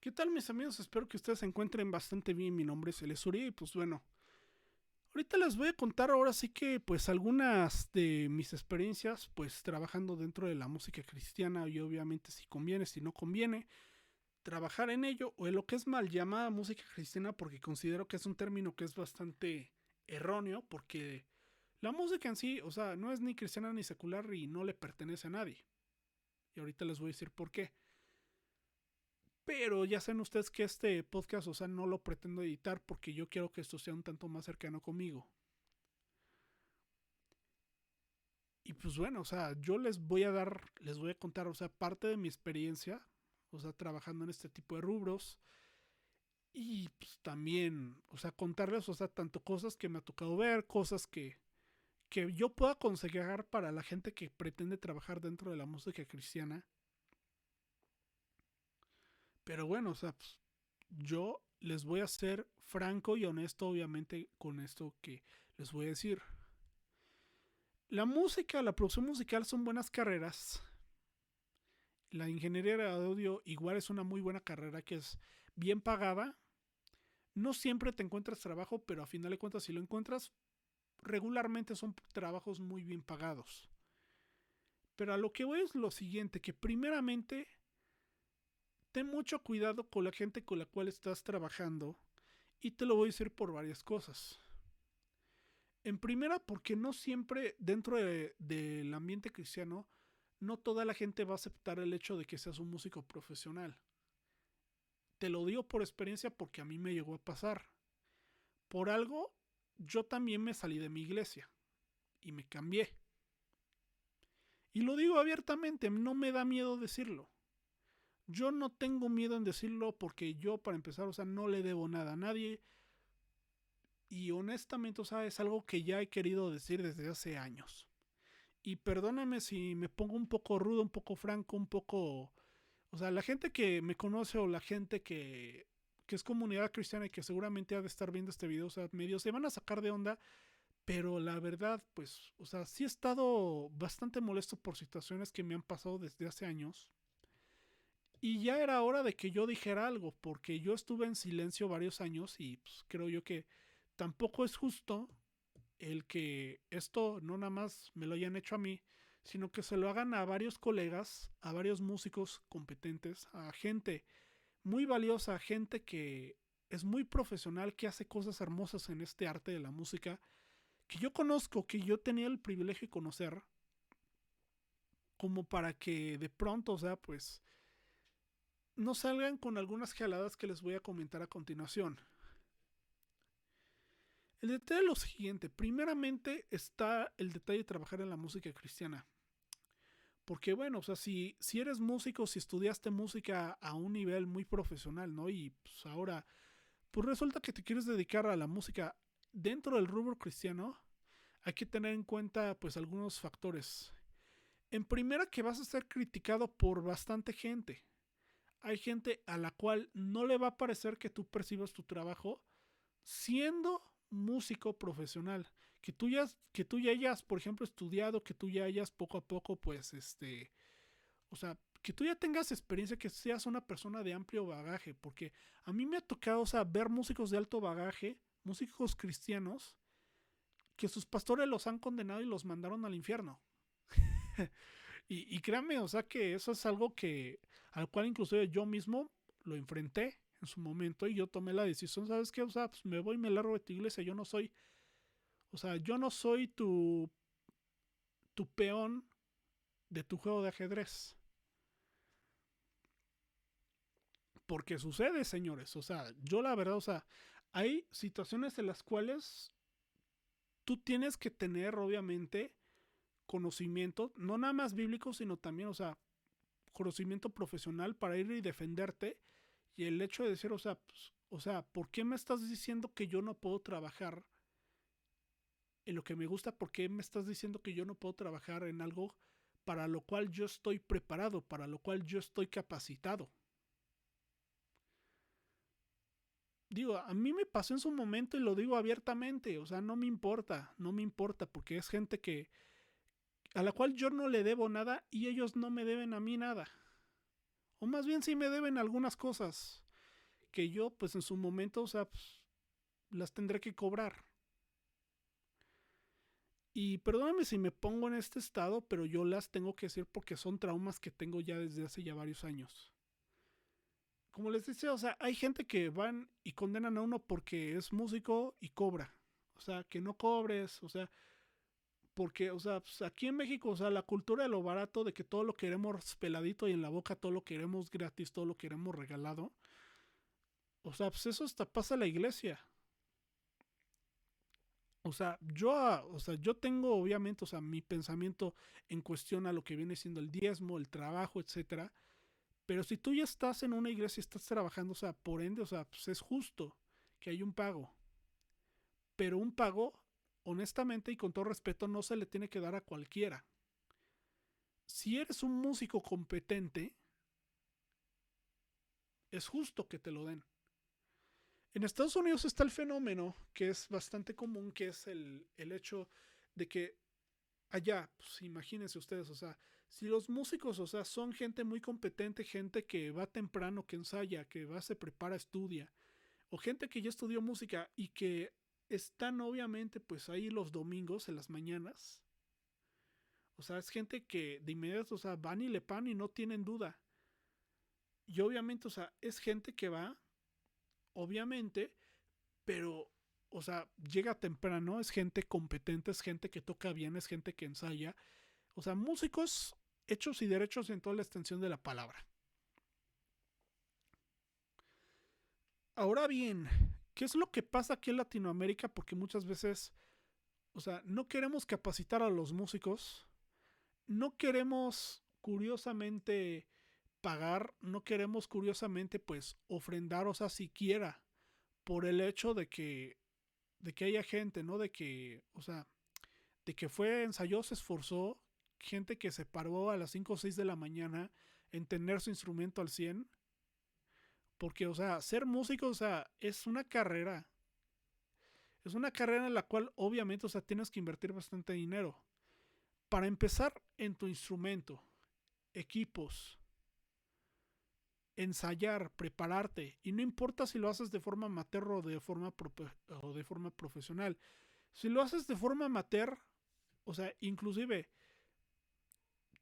¿Qué tal mis amigos? Espero que ustedes se encuentren bastante bien. Mi nombre es Elesuri y pues bueno, ahorita les voy a contar ahora sí que pues algunas de mis experiencias pues trabajando dentro de la música cristiana y obviamente si conviene, si no conviene, trabajar en ello o en lo que es mal llamada música cristiana porque considero que es un término que es bastante erróneo porque la música en sí, o sea, no es ni cristiana ni secular y no le pertenece a nadie. Y ahorita les voy a decir por qué. Pero ya saben ustedes que este podcast, o sea, no lo pretendo editar porque yo quiero que esto sea un tanto más cercano conmigo. Y pues bueno, o sea, yo les voy a dar, les voy a contar, o sea, parte de mi experiencia, o sea, trabajando en este tipo de rubros. Y pues también, o sea, contarles, o sea, tanto cosas que me ha tocado ver, cosas que, que yo puedo aconsejar para la gente que pretende trabajar dentro de la música cristiana pero bueno, o sea, pues, yo les voy a ser franco y honesto, obviamente, con esto que les voy a decir. La música, la producción musical son buenas carreras. La ingeniería de audio igual es una muy buena carrera que es bien pagada. No siempre te encuentras trabajo, pero a final de cuentas si lo encuentras, regularmente son trabajos muy bien pagados. Pero a lo que voy es lo siguiente, que primeramente ten mucho cuidado con la gente con la cual estás trabajando y te lo voy a decir por varias cosas. En primera, porque no siempre dentro del ambiente cristiano, no toda la gente va a aceptar el hecho de que seas un músico profesional. Te lo digo por experiencia porque a mí me llegó a pasar. Por algo, yo también me salí de mi iglesia y me cambié. Y lo digo abiertamente, no me da miedo decirlo. Yo no tengo miedo en decirlo porque yo, para empezar, o sea, no le debo nada a nadie. Y honestamente, o sea, es algo que ya he querido decir desde hace años. Y perdóname si me pongo un poco rudo, un poco franco, un poco... O sea, la gente que me conoce o la gente que, que es comunidad cristiana y que seguramente ha de estar viendo este video, o sea, medio se van a sacar de onda. Pero la verdad, pues, o sea, sí he estado bastante molesto por situaciones que me han pasado desde hace años. Y ya era hora de que yo dijera algo, porque yo estuve en silencio varios años y pues, creo yo que tampoco es justo el que esto no nada más me lo hayan hecho a mí, sino que se lo hagan a varios colegas, a varios músicos competentes, a gente muy valiosa, gente que es muy profesional, que hace cosas hermosas en este arte de la música, que yo conozco, que yo tenía el privilegio de conocer, como para que de pronto, o sea, pues no salgan con algunas jaladas que les voy a comentar a continuación. El detalle es lo siguiente. Primeramente está el detalle de trabajar en la música cristiana. Porque bueno, o sea, si, si eres músico, si estudiaste música a un nivel muy profesional, ¿no? Y pues ahora, pues resulta que te quieres dedicar a la música dentro del rubro cristiano, hay que tener en cuenta pues algunos factores. En primera que vas a ser criticado por bastante gente hay gente a la cual no le va a parecer que tú percibas tu trabajo siendo músico profesional, que tú ya, que tú ya hayas, por ejemplo, estudiado, que tú ya hayas poco a poco, pues, este, o sea, que tú ya tengas experiencia, que seas una persona de amplio bagaje, porque a mí me ha tocado, o sea, ver músicos de alto bagaje, músicos cristianos, que sus pastores los han condenado y los mandaron al infierno. y, créanme, o sea que eso es algo que al cual inclusive yo mismo lo enfrenté en su momento y yo tomé la decisión, ¿sabes qué? O sea, pues me voy y me largo de tu iglesia, yo no soy, o sea, yo no soy tu, tu peón de tu juego de ajedrez. Porque sucede, señores, o sea, yo la verdad, o sea, hay situaciones en las cuales tú tienes que tener, obviamente, conocimiento, no nada más bíblico, sino también, o sea, conocimiento profesional para ir y defenderte. Y el hecho de decir, o sea, pues, o sea, ¿por qué me estás diciendo que yo no puedo trabajar en lo que me gusta? ¿Por qué me estás diciendo que yo no puedo trabajar en algo para lo cual yo estoy preparado, para lo cual yo estoy capacitado? Digo, a mí me pasó en su momento y lo digo abiertamente, o sea, no me importa, no me importa, porque es gente que, a la cual yo no le debo nada y ellos no me deben a mí nada. O más bien sí me deben algunas cosas. que yo, pues en su momento, o sea, pues, las tendré que cobrar. Y perdóname si me pongo en este estado, pero yo las tengo que decir porque son traumas que tengo ya desde hace ya varios años. Como les decía, o sea, hay gente que van y condenan a uno porque es músico y cobra. O sea, que no cobres, o sea, porque, o sea, pues, aquí en México, o sea, la cultura de lo barato, de que todo lo queremos peladito y en la boca, todo lo queremos gratis, todo lo queremos regalado. O sea, pues eso hasta pasa a la iglesia. O sea, yo, o sea, yo tengo obviamente, o sea, mi pensamiento en cuestión a lo que viene siendo el diezmo, el trabajo, etcétera. Pero si tú ya estás en una iglesia y estás trabajando, o sea, por ende, o sea, pues es justo que hay un pago. Pero un pago, honestamente y con todo respeto, no se le tiene que dar a cualquiera. Si eres un músico competente, es justo que te lo den. En Estados Unidos está el fenómeno que es bastante común, que es el, hecho de que allá, pues imagínense ustedes, o sea, si los músicos, o sea, son gente muy competente, gente que va temprano, que ensaya, que va, se prepara, estudia, o gente que ya estudió música y que están obviamente pues ahí los domingos en las mañanas. O sea, es gente que de inmediato, o sea, van y le pan y no tienen duda. Y obviamente, o sea, es gente que va obviamente, pero, o sea, llega temprano, es gente competente, es gente que toca bien, es gente que ensaya. O sea, músicos hechos y derechos en toda la extensión de la palabra. Ahora bien, ¿qué es lo que pasa aquí en Latinoamérica? Porque muchas veces, o sea, no queremos capacitar a los músicos, no queremos curiosamente pagar, no queremos curiosamente pues ofrendar, o sea, siquiera por el hecho de que de que haya gente, ¿no? De que, o sea, de que fue ensayó, se esforzó, gente que se paró a las 5 o 6 de la mañana en tener su instrumento al 100. Porque, o sea, ser músico, o sea, es una carrera. Es una carrera en la cual obviamente, o sea, tienes que invertir bastante dinero. Para empezar en tu instrumento, equipos, ensayar, prepararte. Y no importa si lo haces de forma amateur o de forma, o de forma profesional. Si lo haces de forma amateur, o sea, inclusive,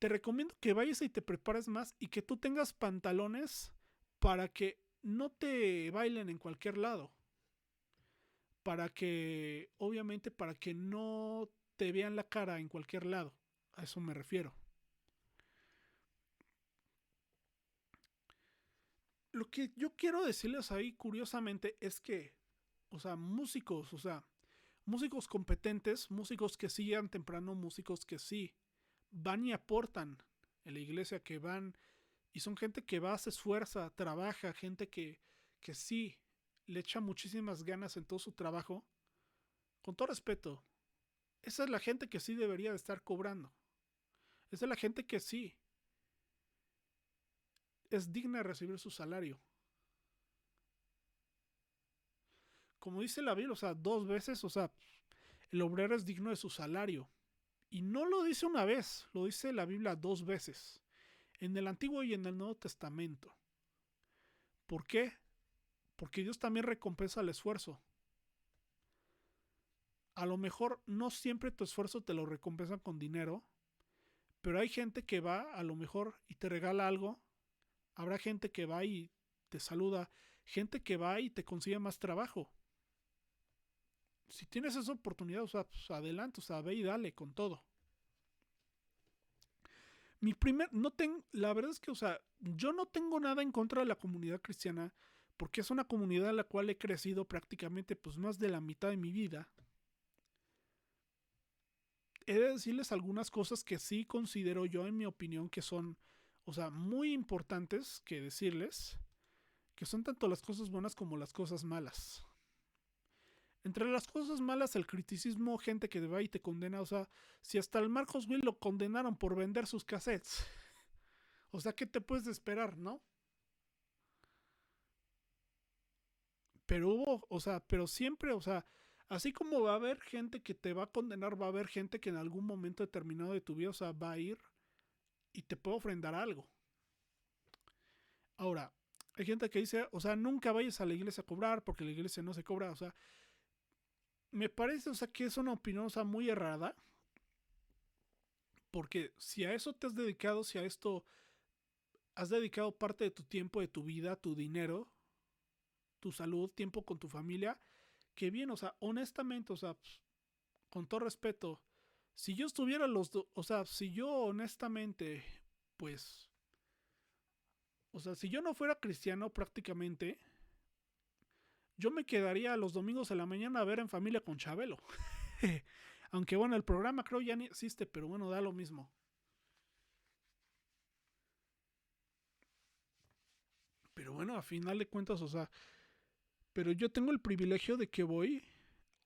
te recomiendo que vayas y te prepares más y que tú tengas pantalones para que no te bailen en cualquier lado. Para que, obviamente, para que no te vean la cara en cualquier lado. A eso me refiero. lo que yo quiero decirles ahí, curiosamente, es que, o sea, músicos, o sea, músicos competentes, músicos que sigan temprano, músicos que sí van y aportan en la iglesia, que van y son gente que va, se esfuerza, trabaja, gente que, que sí le echa muchísimas ganas en todo su trabajo. Con todo respeto, esa es la gente que sí debería de estar cobrando. Esa es la gente que sí es digna de recibir su salario. Como dice la Biblia, o sea, dos veces, o sea, el obrero es digno de su salario. Y no lo dice una vez, lo dice la Biblia dos veces, en el Antiguo y en el Nuevo Testamento. ¿Por qué? Porque Dios también recompensa el esfuerzo. A lo mejor no siempre tu esfuerzo te lo recompensan con dinero, pero hay gente que va a lo mejor y te regala algo Habrá gente que va y te saluda, gente que va y te consigue más trabajo. Si tienes esa oportunidad, pues adelante, o sea, ve y dale con todo. Mi primer, no tengo, la verdad es que, o sea, yo no tengo nada en contra de la comunidad cristiana, porque es una comunidad en la cual he crecido prácticamente pues más de la mitad de mi vida. He de decirles algunas cosas que sí considero yo, en mi opinión, que son o sea, muy importantes que decirles, que son tanto las cosas buenas como las cosas malas. Entre las cosas malas, el criticismo, gente que va y te condena, o sea, si hasta el Marcos Will lo condenaron por vender sus cassettes, o sea, ¿qué te puedes esperar, no? Pero hubo, o sea, pero siempre, o sea, así como va a haber gente que te va a condenar, va a haber gente que en algún momento determinado de tu vida, o sea, va a ir y te puedo ofrendar algo. Ahora, Hay gente que dice, o sea, nunca vayas a la iglesia a cobrar porque la iglesia no se cobra. O sea, me parece, o sea, que es una opinión, o sea, muy errada. Porque si a eso te has dedicado, si a esto has dedicado parte de tu tiempo, de tu vida, tu dinero, tu salud, tiempo con tu familia, que bien, o sea, honestamente, o sea, pues, con todo respeto, si yo estuviera los dos, o sea, si yo honestamente, pues, o sea, si yo no fuera cristiano prácticamente, yo me quedaría los domingos de la mañana a ver en familia con Chabelo. Aunque bueno, el programa creo ya ni existe, pero bueno, da lo mismo. Pero bueno, a final de cuentas, o sea, pero yo tengo el privilegio de que voy,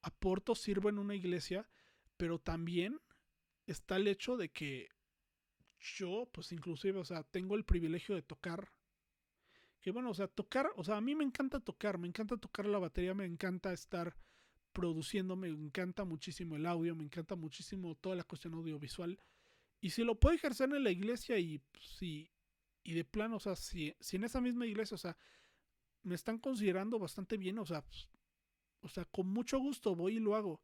aporto, sirvo en una iglesia, pero también está el hecho de que yo, pues inclusive, o sea, tengo el privilegio de tocar. Que bueno, o sea, tocar, o sea, a mí me encanta tocar, me encanta tocar la batería, me encanta estar produciendo, me encanta muchísimo el audio, me encanta muchísimo toda la cuestión audiovisual. Y si lo puedo ejercer en la iglesia y si, y de plano, o sea, si, si en esa misma iglesia, o sea, me están considerando bastante bien, o sea, pues, o sea, con mucho gusto voy y lo hago.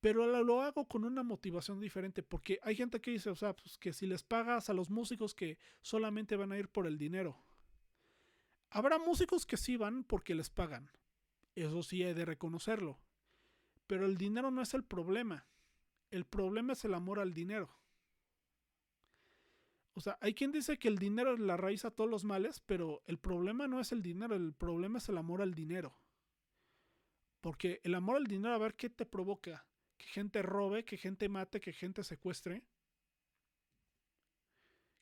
Pero lo hago con una motivación diferente, porque hay gente que dice, o sea, pues que si les pagas a los músicos que solamente van a ir por el dinero. Habrá músicos que sí van porque les pagan. Eso sí he de reconocerlo. Pero el dinero no es el problema. El problema es el amor al dinero. O sea, hay quien dice que el dinero es la raíz a todos los males, pero el problema no es el dinero, el problema es el amor al dinero. Porque el amor al dinero, a ver qué te provoca. Que gente robe, que gente mate, que gente secuestre.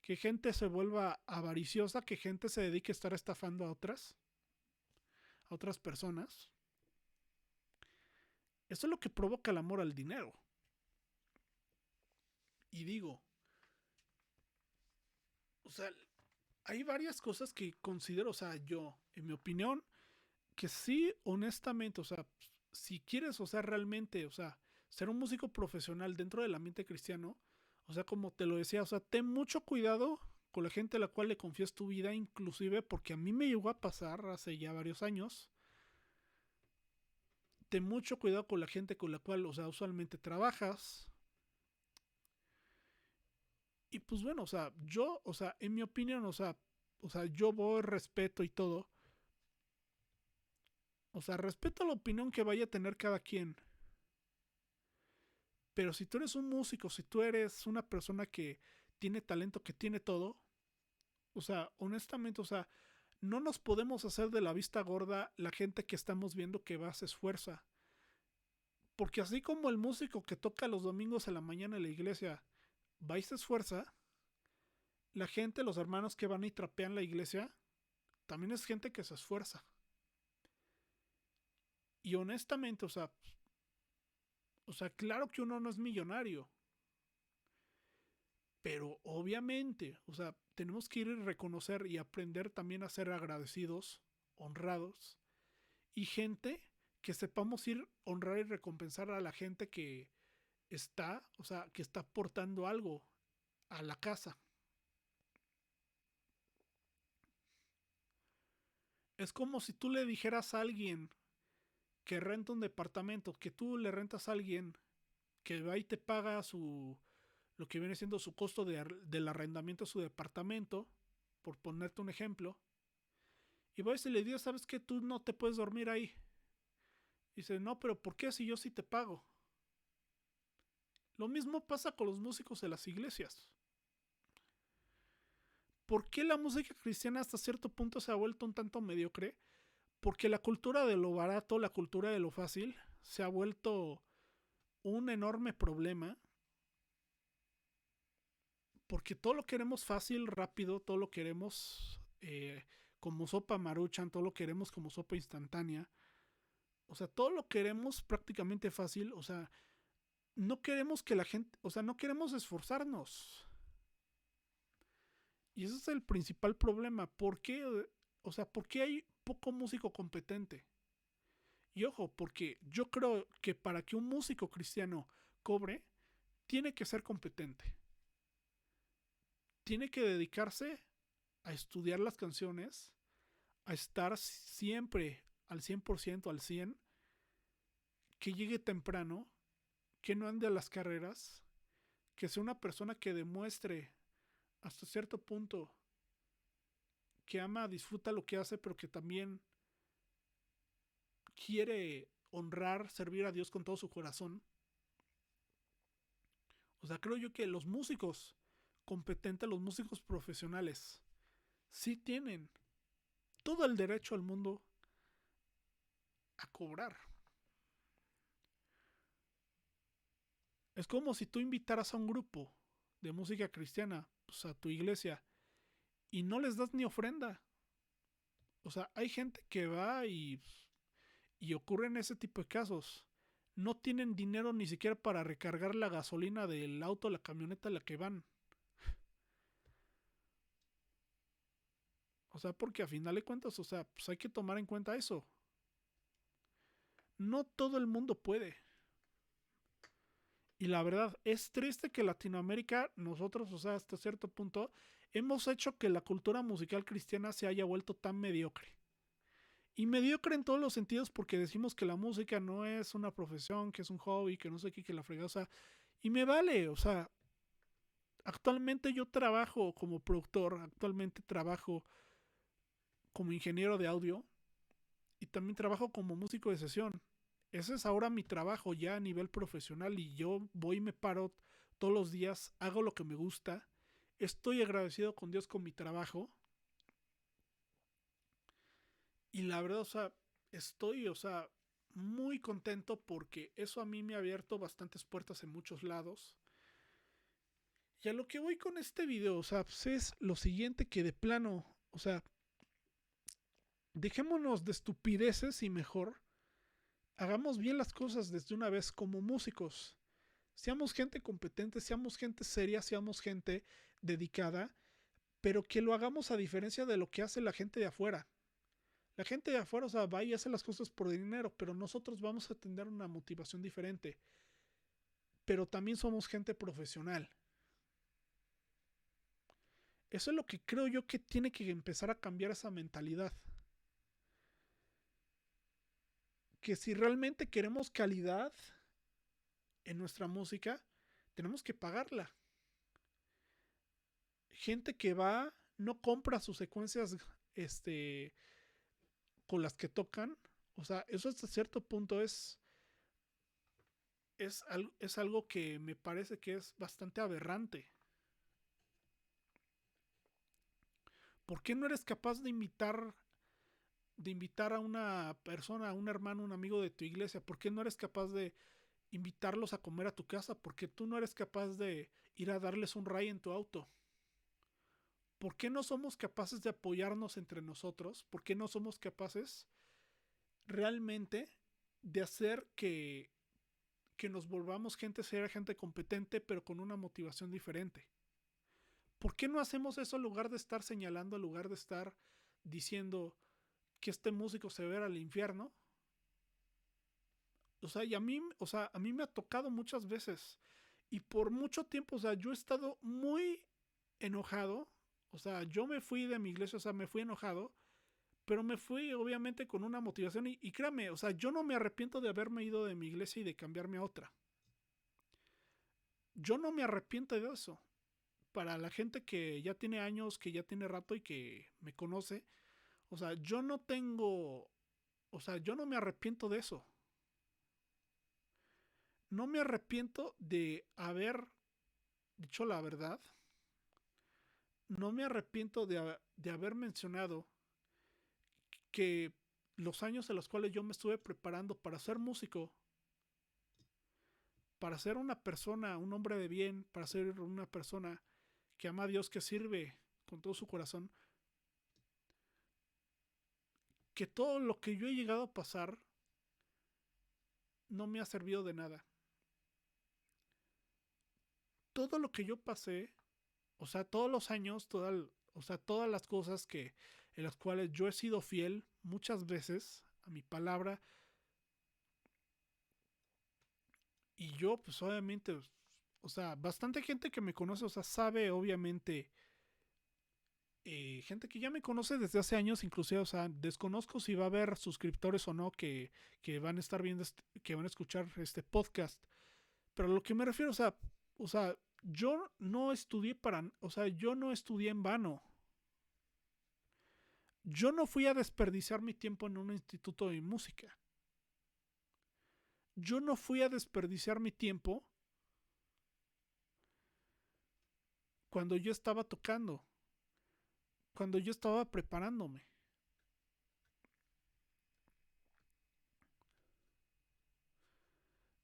Que gente se vuelva avariciosa, que gente se dedique a estar estafando a otras. A otras personas. Eso es lo que provoca el amor al dinero. Y digo, o sea, hay varias cosas que considero, o sea, yo, en mi opinión, que sí, honestamente, o sea, si quieres, o sea, realmente, o sea, ser un músico profesional dentro del ambiente cristiano, o sea, como te lo decía, o sea, ten mucho cuidado con la gente a la cual le confías tu vida, inclusive porque a mí me llegó a pasar hace ya varios años ten mucho cuidado con la gente con la cual, o sea, usualmente trabajas. Y pues bueno, o sea, yo, o sea, en mi opinión, o sea, o sea, yo voy, respeto y todo. O sea, respeto la opinión que vaya a tener cada quien. Pero si tú eres un músico, si tú eres una persona que tiene talento, que tiene todo, o sea, honestamente, o sea, no nos podemos hacer de la vista gorda la gente que estamos viendo que va, se esfuerza. Porque así como el músico que toca los domingos a la mañana en la iglesia va y se esfuerza, la gente, los hermanos que van y trapean la iglesia, también es gente que se esfuerza. Y honestamente, o sea, o sea, claro que uno no es millonario. Pero obviamente, o sea, tenemos que ir a reconocer y aprender también a ser agradecidos, honrados y gente que sepamos ir honrar y recompensar a la gente que está, o sea, que está aportando algo a la casa. Es como si tú le dijeras a alguien que renta un departamento, que tú le rentas a alguien que va y te paga su lo que viene siendo su costo de, del arrendamiento de su departamento, por ponerte un ejemplo, y vas y le dices, ¿sabes que Tú no te puedes dormir ahí. Dice, no, pero ¿por qué si yo sí te pago? Lo mismo pasa con los músicos de las iglesias. ¿Por qué la música cristiana hasta cierto punto se ha vuelto un tanto mediocre? Porque la cultura de lo barato, la cultura de lo fácil, se ha vuelto un enorme problema porque todo lo queremos fácil, rápido, todo lo queremos eh, como sopa maruchan, todo lo queremos como sopa instantánea. O sea, todo lo queremos prácticamente fácil. O sea, no queremos que la gente, o sea, no queremos esforzarnos. Y ese es el principal problema. ¿Por qué? O sea, ¿por qué hay poco músico competente? Y ojo, porque yo creo que para que un músico cristiano cobre, tiene que ser competente tiene que dedicarse a estudiar las canciones, a estar siempre al 100%, al 100%, que llegue temprano, que no ande a las carreras, que sea una persona que demuestre hasta cierto punto que ama, disfruta lo que hace, pero que también quiere honrar, servir a Dios con todo su corazón. O sea, creo yo que los músicos competentes, los músicos profesionales, sí tienen todo el derecho al mundo a cobrar. Es como si tú invitaras a un grupo de música cristiana pues, a tu iglesia y no les das ni ofrenda. O sea, hay gente que va y, y ocurren ese tipo de casos. No tienen dinero ni siquiera para recargar la gasolina del auto, la camioneta en la que van. O sea, porque a final de cuentas, o sea, pues hay que tomar en cuenta eso. No todo el mundo puede. Y la verdad, es triste que Latinoamérica, nosotros, o sea, hasta cierto punto, hemos hecho que la cultura musical cristiana se haya vuelto tan mediocre. Y mediocre en todos los sentidos porque decimos que la música no es una profesión, que es un hobby, que no sé qué, que la sea, y me vale, o sea, actualmente yo trabajo como productor, actualmente trabajo como ingeniero de audio y también trabajo como músico de sesión. Ese es ahora mi trabajo ya a nivel profesional y yo voy y me paro todos los días, hago lo que me gusta estoy agradecido con Dios con mi trabajo. Y la verdad, o sea, estoy, o sea, muy contento porque eso a mí me ha abierto bastantes puertas en muchos lados. Y a lo que voy con este video, o sea, pues es lo siguiente que de plano, o sea, dejémonos de estupideces y mejor hagamos bien las cosas desde una vez como músicos. Seamos gente competente, seamos gente seria, seamos gente dedicada, pero que lo hagamos a diferencia de lo que hace la gente de afuera. La gente de afuera, o sea, va y hace las cosas por dinero, pero nosotros vamos a tener una motivación diferente. Pero también somos gente profesional. Eso es lo que creo yo que tiene que empezar a cambiar esa mentalidad. Que si realmente queremos calidad en nuestra música, tenemos que pagarla gente que va, no compra sus secuencias este, con las que tocan. O sea, eso hasta cierto punto es, es, es algo que me parece que es bastante aberrante. ¿Por qué no eres capaz de invitar de invitar a una persona, a un hermano, un amigo de tu iglesia? ¿Por qué no eres capaz de invitarlos a comer a tu casa? ¿Por qué tú no eres capaz de ir a darles un ray en tu auto? ¿Por qué no somos capaces de apoyarnos entre nosotros? ¿Por qué no somos capaces realmente de hacer que, que nos volvamos gente seria, gente competente, pero con una motivación diferente? ¿Por qué no hacemos eso en lugar de estar señalando, en lugar de estar diciendo que este músico se va al infierno? O sea, y a mí, o sea, a mí me ha tocado muchas veces. Y por mucho tiempo, o sea, yo he estado muy enojado o sea, yo me fui de mi iglesia, o sea, me fui enojado, pero me fui obviamente con una motivación y, créame, o sea, yo no me arrepiento de haberme ido de mi iglesia y de cambiarme a otra. Yo no me arrepiento de eso. Para la gente que ya tiene años, que ya tiene rato y que me conoce, o sea, yo no tengo, o sea, yo no me arrepiento de eso. No me arrepiento de haber dicho la verdad no me arrepiento de, haber mencionado que los años en los cuales yo me estuve preparando para ser músico, para ser una persona, un hombre de bien, para ser una persona que ama a Dios, que sirve con todo su corazón, que todo lo que yo he llegado a pasar no me ha servido de nada. Todo lo que yo pasé o sea, todos los años, o sea, todas las cosas que en las cuales yo he sido fiel muchas veces a mi palabra. Y yo, pues obviamente, o sea, bastante gente que me conoce, o sea, sabe obviamente eh, gente que ya me conoce desde hace años, inclusive, o sea, desconozco si va a haber suscriptores o no que, que van a estar viendo, este, que van a escuchar este podcast. Pero a lo que me refiero, o sea, o sea, yo no estudié para, o sea, yo no estudié en vano. Yo no fui a desperdiciar mi tiempo en un instituto de música. Yo no fui a desperdiciar mi tiempo cuando yo estaba tocando, cuando yo estaba preparándome.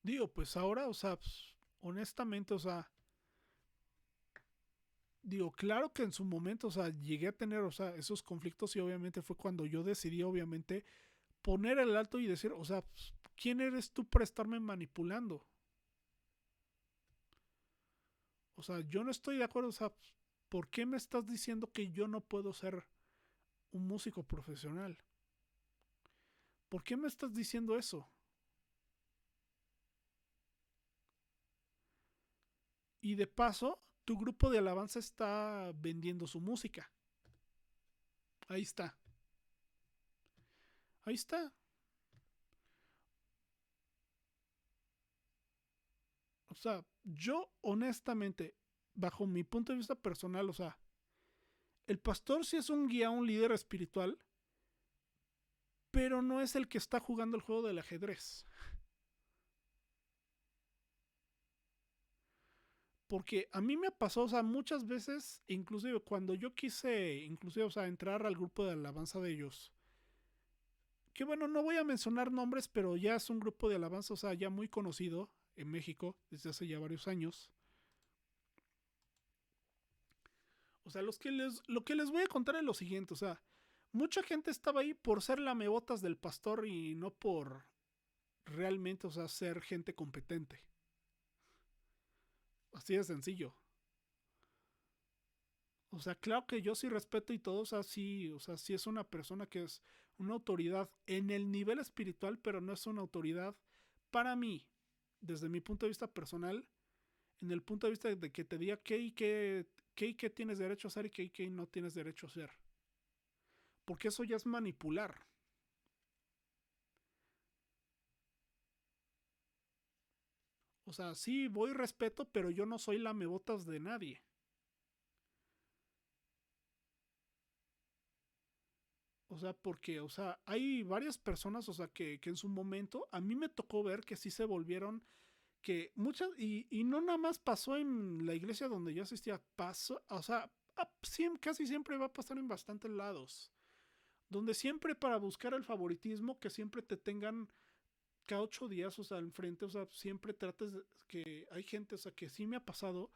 Digo, pues ahora, o sea, pues, honestamente, o sea, digo, claro que en su momento, o sea, llegué a tener, o sea, esos conflictos y obviamente fue cuando yo decidí, obviamente, poner el alto y decir, o sea, pues, ¿quién eres tú para estarme manipulando? O sea, yo no estoy de acuerdo, o sea, ¿por qué me estás diciendo que yo no puedo ser un músico profesional? ¿Por qué me estás diciendo eso? Y de paso, tu grupo de alabanza está vendiendo su música. Ahí está. Ahí está. O sea, yo honestamente, bajo mi punto de vista personal, o sea, el pastor sí es un guía, un líder espiritual, pero no es el que está jugando el juego del ajedrez. Porque a mí me pasó, o sea, muchas veces, inclusive cuando yo quise, inclusive, o sea, entrar al grupo de alabanza de ellos, que bueno, no voy a mencionar nombres, pero ya es un grupo de alabanza, o sea, ya muy conocido en México desde hace ya varios años. O sea, los que les, lo que les voy a contar es lo siguiente, o sea, mucha gente estaba ahí por ser lamebotas del pastor y no por realmente, o sea, ser gente competente. Así de sencillo. O sea, claro que yo sí respeto y todo, o sea, sí, o sea, sí es una persona que es una autoridad en el nivel espiritual, pero no es una autoridad para mí, desde mi punto de vista personal, en el punto de vista de que te diga qué y qué, qué, y qué tienes derecho a hacer y qué y qué no tienes derecho a hacer. Porque eso ya es manipular. O sea, sí, voy respeto, pero yo no soy la mebotas de nadie. O sea, porque, o sea, hay varias personas, o sea, que, que, en su momento a mí me tocó ver que sí se volvieron, que muchas, y, y no nada más pasó en la iglesia donde yo asistía, pasó, o sea, casi siempre va a pasar en bastantes lados. Donde siempre para buscar el favoritismo, que siempre te tengan cada ocho días, o sea, enfrente, o sea, siempre trates de que hay gente, o sea, que sí me ha pasado.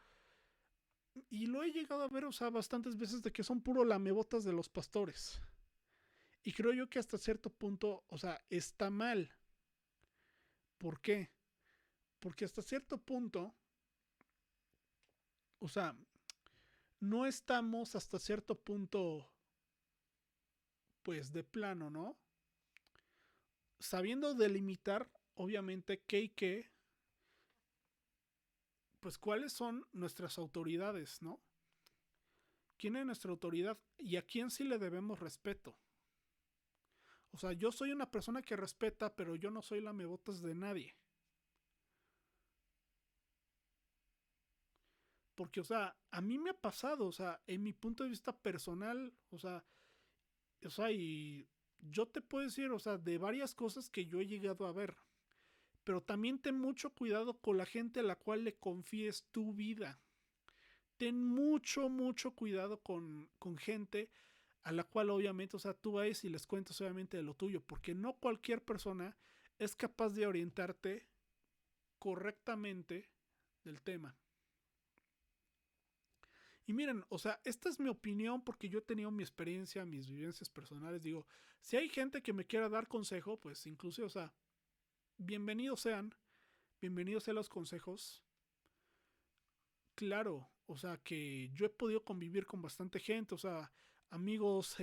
Y lo he llegado a ver, o sea, bastantes veces de que son puro lamebotas de los pastores. Y creo yo que hasta cierto punto, o sea, está mal. ¿Por qué? Porque hasta cierto punto, o sea, no estamos hasta cierto punto, pues de plano, ¿no? Sabiendo delimitar, obviamente, qué y qué, pues cuáles son nuestras autoridades, ¿no? ¿Quién es nuestra autoridad y a quién sí le debemos respeto? O sea, yo soy una persona que respeta, pero yo no soy la mebotas de nadie. Porque, o sea, a mí me ha pasado, o sea, en mi punto de vista personal, o sea, o sea, y yo te puedo decir, o sea, de varias cosas que yo he llegado a ver. Pero también ten mucho cuidado con la gente a la cual le confíes tu vida. Ten mucho, mucho cuidado con, con gente a la cual obviamente, o sea, tú vas y les cuentas obviamente de lo tuyo, porque no cualquier persona es capaz de orientarte correctamente del tema. Y miren, o sea, esta es mi opinión porque yo he tenido mi experiencia, mis vivencias personales. Digo, si hay gente que me quiera dar consejo, pues incluso, o sea, bienvenidos sean, bienvenidos sean los consejos. Claro, o sea, que yo he podido convivir con bastante gente, o sea, amigos,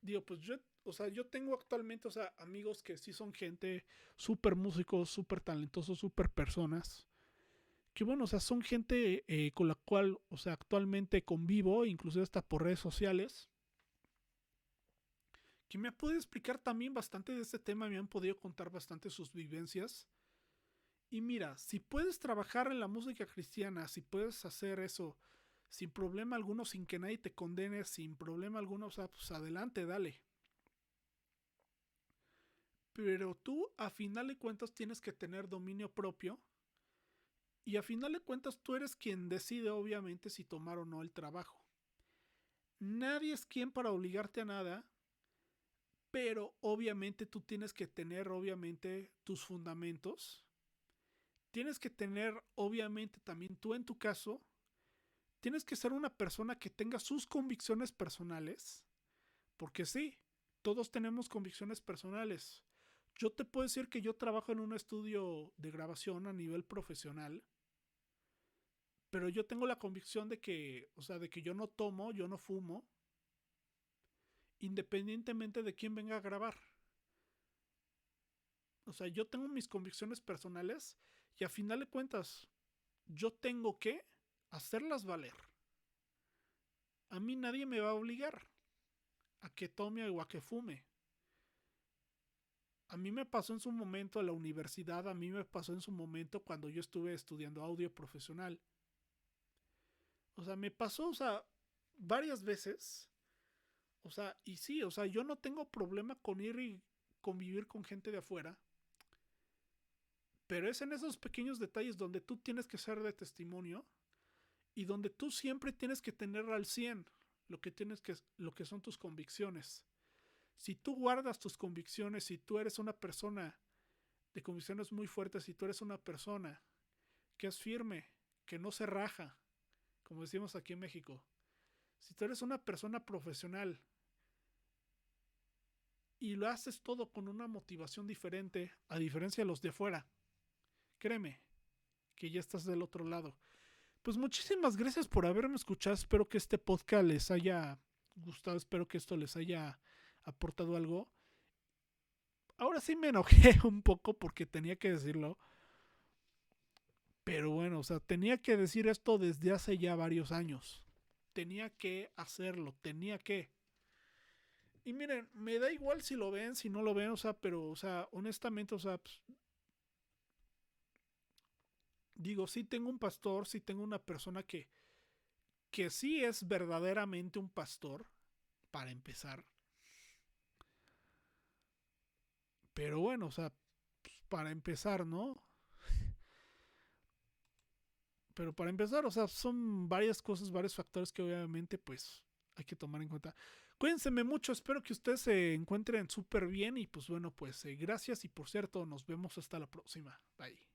digo, pues yo, o sea, yo tengo actualmente, o sea, amigos que sí son gente súper músicos, súper talentosos, súper personas que bueno, o sea, son gente eh, con la cual, o sea, actualmente convivo, incluso hasta por redes sociales. que me ha podido explicar también bastante de este tema, me han podido contar bastante sus vivencias. Y mira, si puedes trabajar en la música cristiana, si puedes hacer eso sin problema alguno, sin que nadie te condene, sin problema alguno, o sea, pues adelante, dale. Pero tú, a final de cuentas, tienes que tener dominio propio. Y a final de cuentas, tú eres quien decide, obviamente, si tomar o no el trabajo. Nadie es quien para obligarte a nada, pero obviamente tú tienes que tener, obviamente, tus fundamentos. Tienes que tener, obviamente, también tú en tu caso, tienes que ser una persona que tenga sus convicciones personales. Porque sí, todos tenemos convicciones personales. Yo te puedo decir que yo trabajo en un estudio de grabación a nivel profesional. Pero yo tengo la convicción de que, o sea, de que yo no tomo, yo no fumo, independientemente de quién venga a grabar. O sea, yo tengo mis convicciones personales y a final de cuentas, yo tengo que hacerlas valer. A mí nadie me va a obligar a que tome o a que fume. A mí me pasó en su momento la universidad, a mí me pasó en su momento cuando yo estuve estudiando audio profesional. O sea, me pasó, o sea, varias veces. O sea, y sí, o sea, yo no tengo problema con ir y convivir con gente de afuera. Pero es en esos pequeños detalles donde tú tienes que ser de testimonio y donde tú siempre tienes que tener al 100 lo que tienes que lo que son tus convicciones. Si tú guardas tus convicciones, si tú eres una persona de convicciones muy fuertes, si tú eres una persona que es firme, que no se raja, como decimos aquí en México, si tú eres una persona profesional y lo haces todo con una motivación diferente, a diferencia de los de afuera, créeme que ya estás del otro lado. Pues muchísimas gracias por haberme escuchado. Espero que este podcast les haya gustado. Espero que esto les haya aportado algo. Ahora sí me enojé un poco porque tenía que decirlo. Pero bueno, o sea, tenía que decir esto desde hace ya varios años. Tenía que hacerlo, tenía que. Y miren, me da igual si lo ven, si no lo ven, o sea, pero, o sea, honestamente, o sea, pues, digo, sí tengo un pastor, sí tengo una persona que, que sí es verdaderamente un pastor, para empezar. Pero bueno, o sea, pues, para empezar, ¿no? Pero para empezar, o sea, son varias cosas, varios factores que obviamente pues hay que tomar en cuenta. Cuídense mucho, espero que ustedes se encuentren súper bien y pues bueno, pues eh, gracias y por cierto, nos vemos hasta la próxima. Bye.